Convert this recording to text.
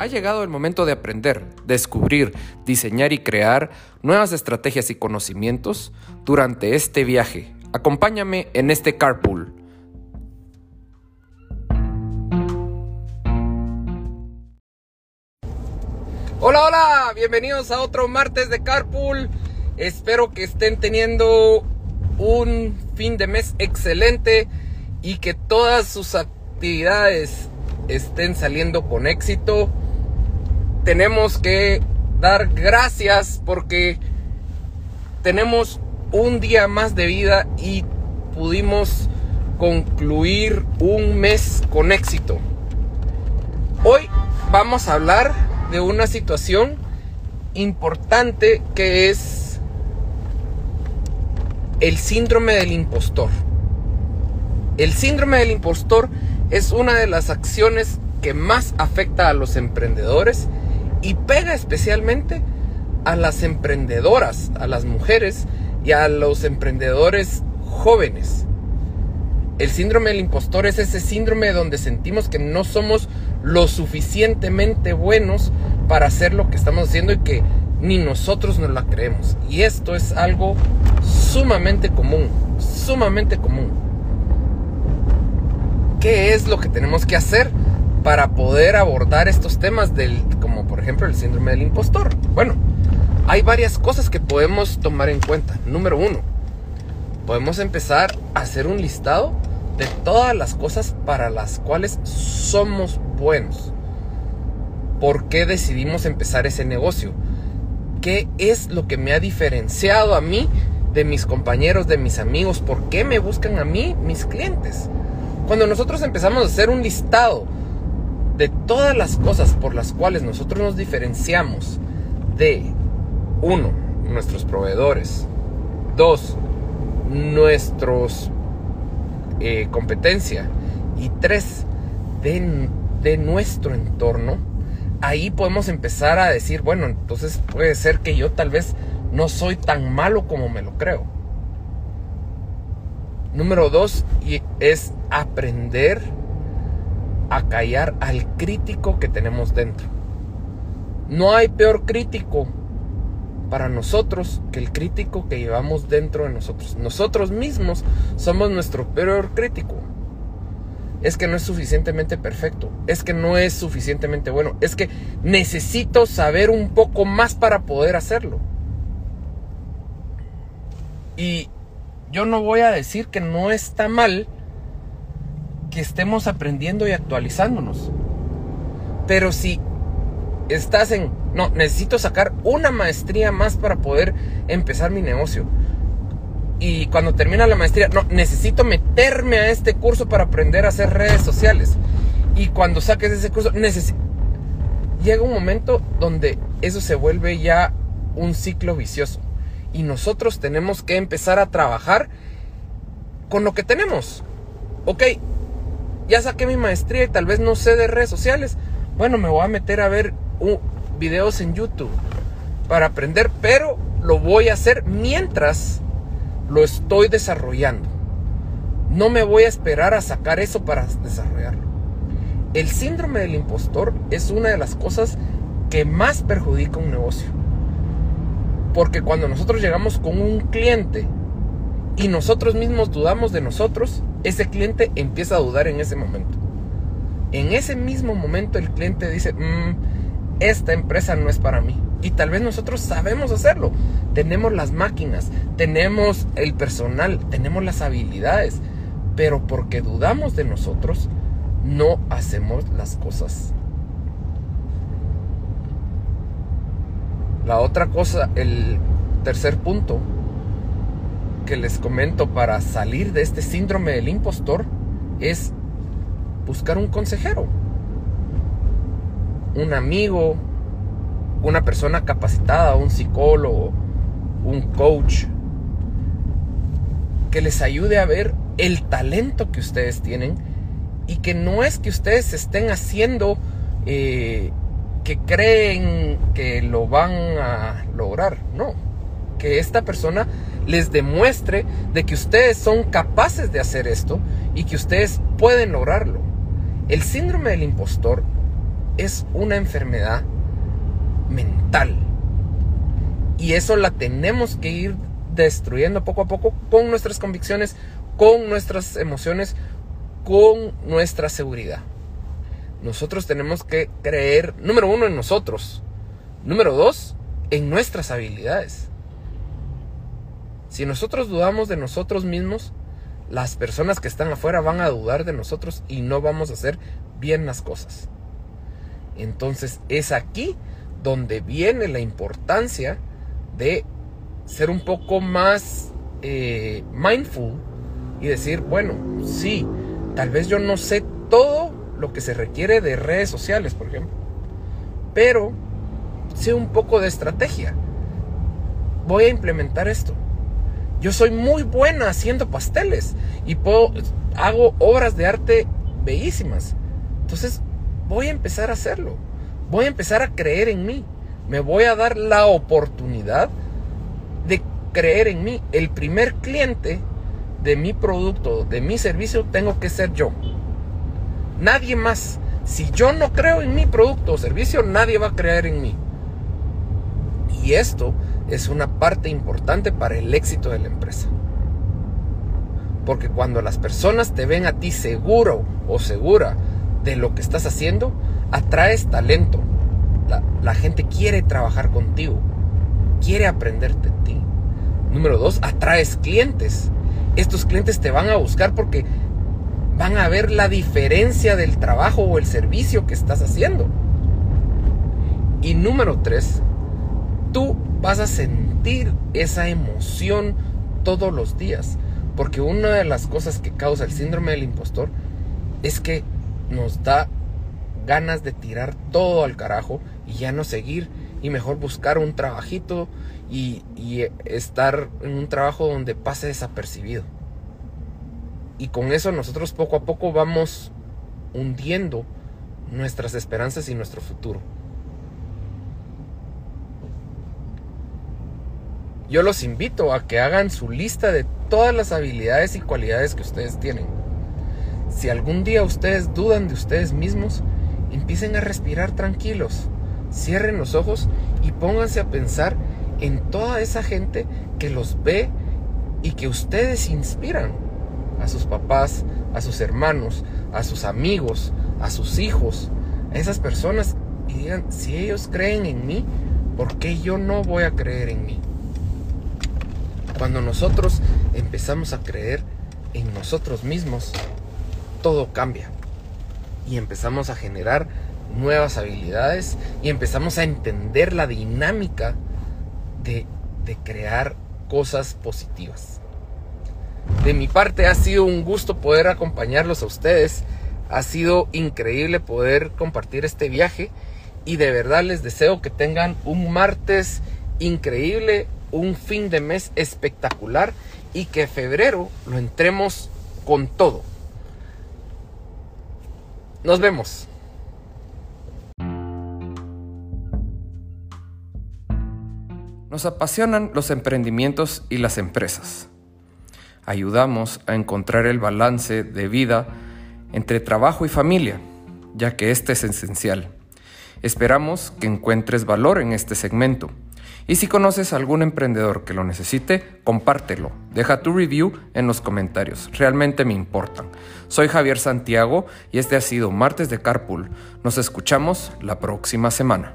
Ha llegado el momento de aprender, descubrir, diseñar y crear nuevas estrategias y conocimientos durante este viaje. Acompáñame en este carpool. Hola, hola, bienvenidos a otro martes de carpool. Espero que estén teniendo un fin de mes excelente y que todas sus actividades estén saliendo con éxito tenemos que dar gracias porque tenemos un día más de vida y pudimos concluir un mes con éxito. Hoy vamos a hablar de una situación importante que es el síndrome del impostor. El síndrome del impostor es una de las acciones que más afecta a los emprendedores y pega especialmente a las emprendedoras, a las mujeres y a los emprendedores jóvenes. El síndrome del impostor es ese síndrome donde sentimos que no somos lo suficientemente buenos para hacer lo que estamos haciendo y que ni nosotros nos la creemos. Y esto es algo sumamente común, sumamente común. ¿Qué es lo que tenemos que hacer para poder abordar estos temas del, por ejemplo el síndrome del impostor. Bueno, hay varias cosas que podemos tomar en cuenta. Número uno, podemos empezar a hacer un listado de todas las cosas para las cuales somos buenos. ¿Por qué decidimos empezar ese negocio? ¿Qué es lo que me ha diferenciado a mí de mis compañeros, de mis amigos? ¿Por qué me buscan a mí mis clientes? Cuando nosotros empezamos a hacer un listado de todas las cosas por las cuales nosotros nos diferenciamos de, uno, nuestros proveedores, dos, nuestros eh, competencia y tres, de, de nuestro entorno, ahí podemos empezar a decir, bueno, entonces puede ser que yo tal vez no soy tan malo como me lo creo. Número dos es aprender a callar al crítico que tenemos dentro. No hay peor crítico para nosotros que el crítico que llevamos dentro de nosotros. Nosotros mismos somos nuestro peor crítico. Es que no es suficientemente perfecto, es que no es suficientemente bueno, es que necesito saber un poco más para poder hacerlo. Y yo no voy a decir que no está mal que estemos aprendiendo y actualizándonos. Pero si estás en, no, necesito sacar una maestría más para poder empezar mi negocio. Y cuando termina la maestría, no, necesito meterme a este curso para aprender a hacer redes sociales. Y cuando saques ese curso, llega un momento donde eso se vuelve ya un ciclo vicioso. Y nosotros tenemos que empezar a trabajar con lo que tenemos. Ok, ya saqué mi maestría y tal vez no sé de redes sociales. Bueno, me voy a meter a ver videos en YouTube para aprender, pero lo voy a hacer mientras lo estoy desarrollando. No me voy a esperar a sacar eso para desarrollarlo. El síndrome del impostor es una de las cosas que más perjudica un negocio. Porque cuando nosotros llegamos con un cliente y nosotros mismos dudamos de nosotros, ese cliente empieza a dudar en ese momento. En ese mismo momento el cliente dice, mm, esta empresa no es para mí. Y tal vez nosotros sabemos hacerlo. Tenemos las máquinas, tenemos el personal, tenemos las habilidades. Pero porque dudamos de nosotros, no hacemos las cosas. La otra cosa, el tercer punto, que les comento para salir de este síndrome del impostor es buscar un consejero, un amigo, una persona capacitada, un psicólogo, un coach, que les ayude a ver el talento que ustedes tienen y que no es que ustedes estén haciendo eh, que creen que lo van a lograr, no, que esta persona les demuestre de que ustedes son capaces de hacer esto y que ustedes pueden lograrlo. El síndrome del impostor es una enfermedad mental. Y eso la tenemos que ir destruyendo poco a poco con nuestras convicciones, con nuestras emociones, con nuestra seguridad. Nosotros tenemos que creer, número uno, en nosotros. Número dos, en nuestras habilidades. Si nosotros dudamos de nosotros mismos, las personas que están afuera van a dudar de nosotros y no vamos a hacer bien las cosas. Entonces es aquí donde viene la importancia de ser un poco más eh, mindful y decir, bueno, sí, tal vez yo no sé todo lo que se requiere de redes sociales, por ejemplo, pero sé un poco de estrategia. Voy a implementar esto. Yo soy muy buena haciendo pasteles y puedo, hago obras de arte bellísimas. Entonces voy a empezar a hacerlo. Voy a empezar a creer en mí. Me voy a dar la oportunidad de creer en mí. El primer cliente de mi producto, de mi servicio, tengo que ser yo. Nadie más. Si yo no creo en mi producto o servicio, nadie va a creer en mí. Y esto es una parte importante para el éxito de la empresa. Porque cuando las personas te ven a ti seguro o segura de lo que estás haciendo, atraes talento. La, gente quiere trabajar contigo, quiere aprenderte de ti. Número dos, atraes clientes. Estos clientes te van a buscar porque van a ver la diferencia del trabajo o el servicio que estás haciendo. Y número tres, tú vas a sentir esa emoción todos los días. Porque una de las cosas que causa el síndrome del impostor es que nos da ganas de tirar todo al carajo y ya no seguir y mejor buscar un trabajito y, estar en un trabajo donde pase desapercibido. Y con eso nosotros poco a poco vamos hundiendo nuestras esperanzas y nuestro futuro. Yo los invito a que hagan su lista de todas las habilidades y cualidades que ustedes tienen si algún día ustedes dudan de ustedes mismos, empiecen a respirar tranquilos, cierren los ojos y pónganse a pensar en toda esa gente que los ve y que ustedes inspiran. A sus papás, a sus hermanos, a sus amigos, a sus hijos, a esas personas y digan, si ellos creen en mí, ¿por qué yo no voy a creer en mí? Cuando nosotros empezamos a creer en nosotros mismos, todo cambia. Y empezamos a generar nuevas habilidades y empezamos a entender la dinámica de, de crear cosas positivas. De mi parte ha sido un gusto poder acompañarlos a ustedes. Ha sido increíble poder compartir este viaje y de verdad les deseo que tengan un martes increíble, un fin de mes espectacular y que febrero lo entremos con todo. Nos vemos. Nos apasionan los emprendimientos y las empresas. Ayudamos a encontrar el balance de vida entre trabajo y familia, ya que este es esencial. Esperamos que encuentres valor en este segmento y si conoces a algún emprendedor que lo necesite, compártelo. Deja tu review en los comentarios. Realmente me importan. Soy Javier Santiago y este ha sido Martes de Carpool. Nos escuchamos la próxima semana.